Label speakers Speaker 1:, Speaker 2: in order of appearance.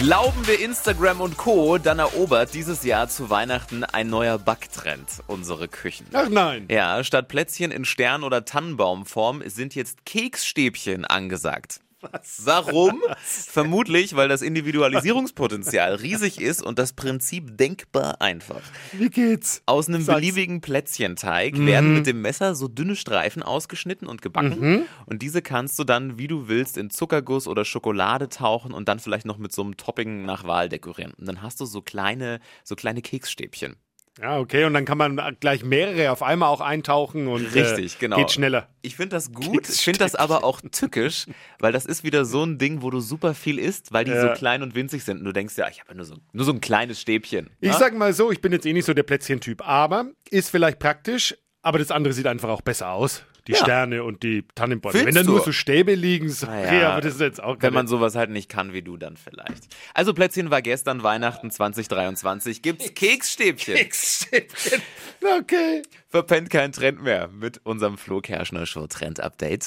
Speaker 1: Glauben wir Instagram und Co., dann erobert dieses Jahr zu Weihnachten ein neuer Backtrend unsere Küchen.
Speaker 2: Ach nein.
Speaker 1: Ja, statt Plätzchen in Stern- oder Tannenbaumform sind jetzt Keksstäbchen angesagt. Was? Warum? Vermutlich, weil das Individualisierungspotenzial riesig ist und das Prinzip denkbar einfach.
Speaker 2: Wie geht's?
Speaker 1: Aus einem
Speaker 2: Sag's.
Speaker 1: beliebigen Plätzchenteig werden mit dem Messer so dünne Streifen ausgeschnitten und gebacken. Und diese kannst du dann, wie du willst, in Zuckerguss oder Schokolade tauchen und dann vielleicht noch mit so einem Topping nach Wahl dekorieren. Und dann hast du so kleine, so kleine Keksstäbchen.
Speaker 2: Ja, okay, und dann kann man gleich mehrere auf einmal auch eintauchen und
Speaker 1: Richtig,
Speaker 2: äh,
Speaker 1: genau.
Speaker 2: geht schneller.
Speaker 1: Ich finde das gut, ich finde das aber auch tückisch, weil das ist wieder so ein Ding, wo du super viel isst, weil die
Speaker 2: Ja.
Speaker 1: so klein und winzig sind. Und du denkst ja, ich habe ja nur so, nur so ein kleines Stäbchen.
Speaker 2: Ich
Speaker 1: Ja?
Speaker 2: sag mal so, ich bin jetzt eh nicht so der Plätzchentyp, aber ist vielleicht praktisch, aber das andere sieht einfach auch besser aus. Die
Speaker 1: Ja.
Speaker 2: Sterne und die Tannenbäume. Wenn da nur so Stäbe liegen, sorry,
Speaker 1: Naja,
Speaker 2: aber das ist jetzt auch
Speaker 1: Wenn man sowas halt nicht kann wie du, dann vielleicht. Also Plätzchen war gestern Weihnachten 2023. Gibt's Keksstäbchen.
Speaker 2: Okay.
Speaker 1: Verpennt kein Trend mehr mit unserem Flo Kerschner Show Trend Update.